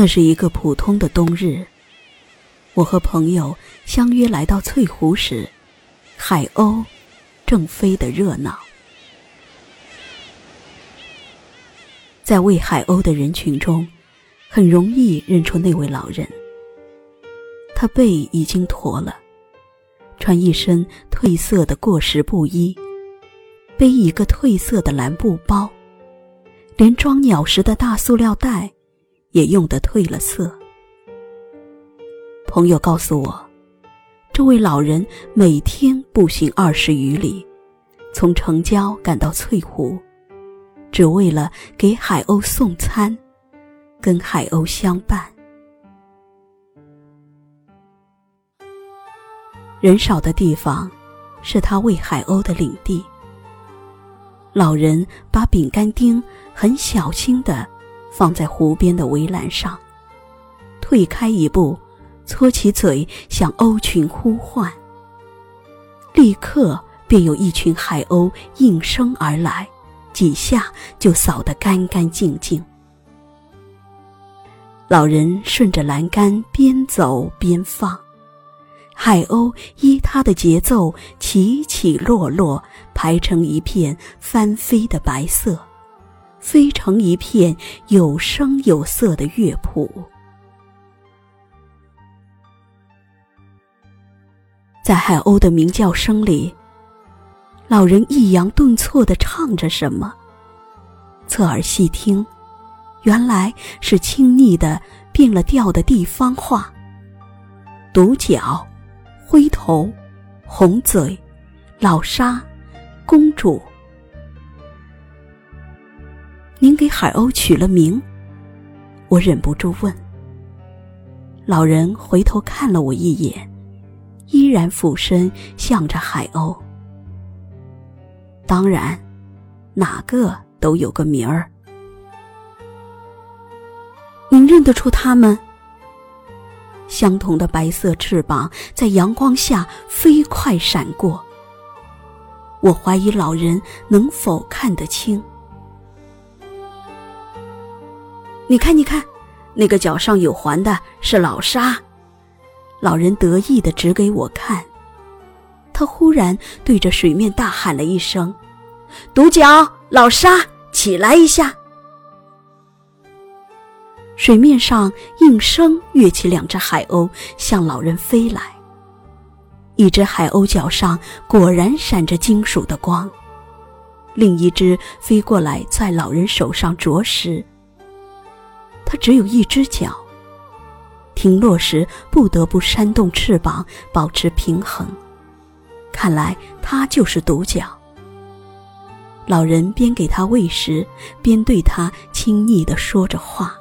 那是一个普通的冬日，我和朋友相约来到翠湖时，海鸥正飞得热闹。在喂海鸥的人群中，很容易认出那位老人。他背已经驼了，穿一身褪色的过时布衣，背一个褪色的蓝布包，连装鸟食的大塑料袋也用得褪了色。朋友告诉我，这位老人每天步行二十余里，从城郊赶到翠湖。只为了给海鸥送餐，跟海鸥相伴。人少的地方，是他喂海鸥的领地。老人把饼干丁很小心的放在湖边的围栏上，退开一步，搓起嘴向鸥群呼唤。立刻便有一群海鸥应声而来。几下就扫得干干净净。老人顺着栏杆边走边放，海鸥依他的节奏起起落落，排成一片翻飞的白色，飞成一片有声有色的乐谱。在海鸥的鸣叫声里。老人抑扬顿挫地唱着什么，侧耳细听，原来是亲昵的变了调的地方话。独角、灰头、红嘴、老沙、公主，您给海鸥取了名？我忍不住问。老人回头看了我一眼，依然俯身向着海鸥。当然，哪个都有个名儿。您认得出它们？相同的白色翅膀在阳光下飞快闪过。我怀疑老人能否看得清。你看，你看，那个脚上有环的是老沙。老人得意的指给我看。他忽然对着水面大喊了一声：“独角，老沙，起来一下！”水面上应声跃起两只海鸥，向老人飞来。一只海鸥脚上果然闪着金属的光，另一只飞过来在老人手上啄食。它只有一只脚，停落时不得不扇动翅膀保持平衡。看来它就是独角。老人边给它喂食，边对它亲昵的说着话。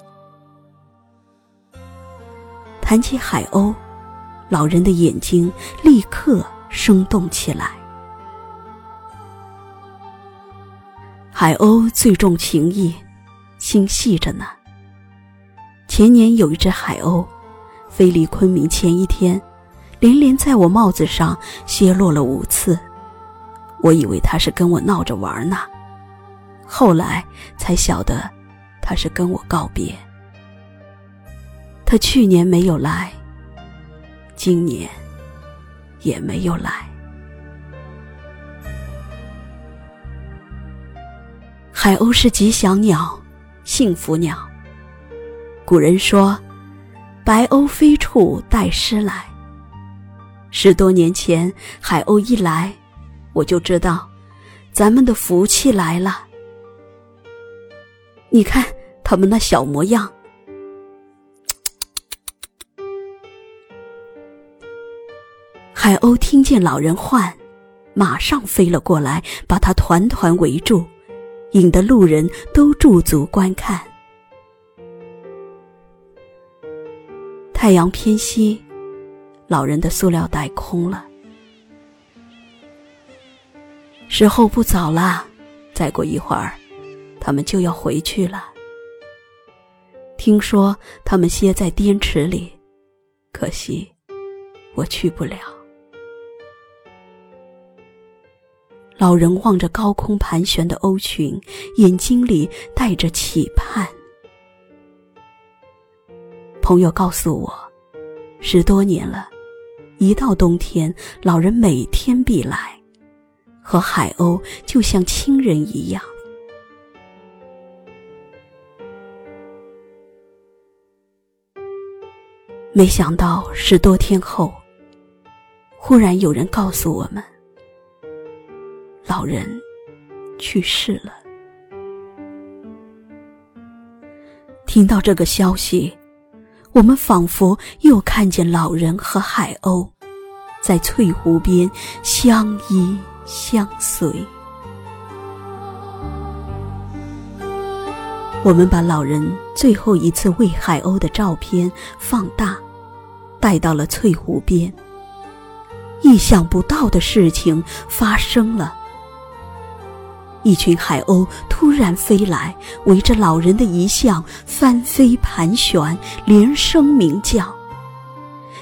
谈起海鸥，老人的眼睛立刻生动起来。海鸥最重情义，心细着呢。前年有一只海鸥，飞离昆明前一天。连连在我帽子上歇落了五次，我以为他是跟我闹着玩呢，后来才晓得他是跟我告别。他去年没有来，今年也没有来。海鸥是吉祥鸟，幸福鸟。古人说：“白鸥飞处带诗来。”十多年前，海鸥一来，我就知道，咱们的福气来了。你看他们那小模样。海鸥听见老人唤，马上飞了过来，把他团团围住，引得路人都驻足观看。太阳偏西。老人的塑料袋空了，时候不早了，再过一会儿，他们就要回去了。听说他们歇在滇池里，可惜我去不了。老人望着高空盘旋的鸥群，眼睛里带着期盼。朋友告诉我，十多年了，一到冬天，老人每天必来，和海鸥就像亲人一样。没想到十多天后，忽然有人告诉我们，老人去世了。听到这个消息，我们仿佛又看见老人和海鸥在翠湖边相依相随。我们把老人最后一次喂海鸥的照片放大。带到了翠湖边，意想不到的事情发生了。一群海鸥突然飞来，围着老人的遗像翻飞盘旋，连声鸣叫。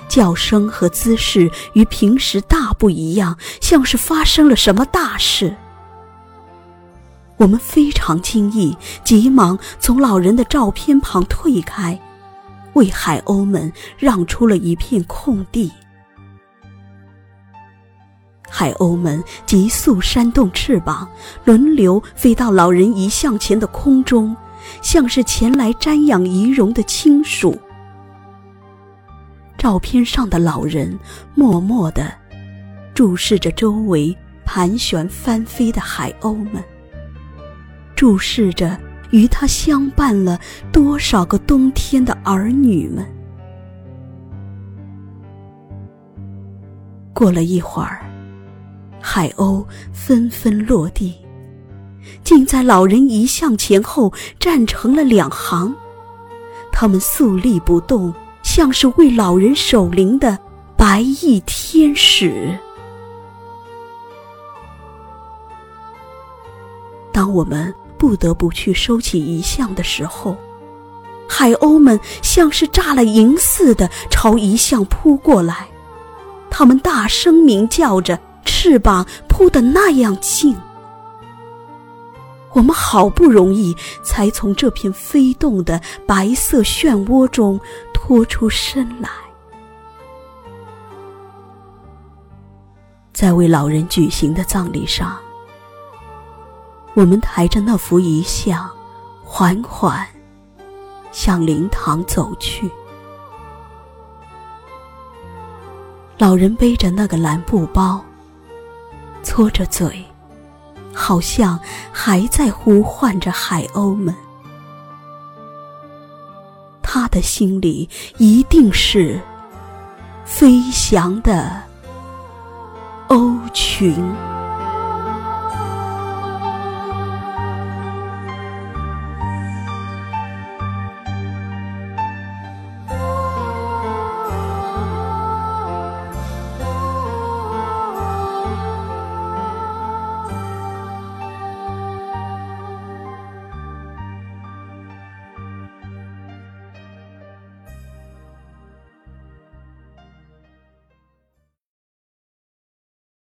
叫声和姿势与平时大不一样，像是发生了什么大事。我们非常惊异，急忙从老人的照片旁退开。为海鸥们让出了一片空地，海鸥们急速扇动翅膀，轮流飞到老人遗像前的空中，像是前来瞻仰遗容的亲属。照片上的老人默默地注视着周围盘旋翻飞的海鸥们，注视着。与他相伴了多少个冬天的儿女们？过了一会儿，海鸥纷纷落地，竟在老人遗像前后站成了两行。他们肃立不动，像是为老人守灵的白衣天使。当我们。不得不去收起遗像的时候，海鸥们像是炸了营似的朝遗像扑过来，它们大声鸣叫着，翅膀扑得那样近。我们好不容易才从这片飞动的白色漩涡中脱出身来，在为老人举行的葬礼上。我们抬着那幅遗像，缓缓向灵堂走去。老人背着那个蓝布包，搓着嘴，好像还在呼唤着海鸥们。他的心里一定是飞翔的鸥群。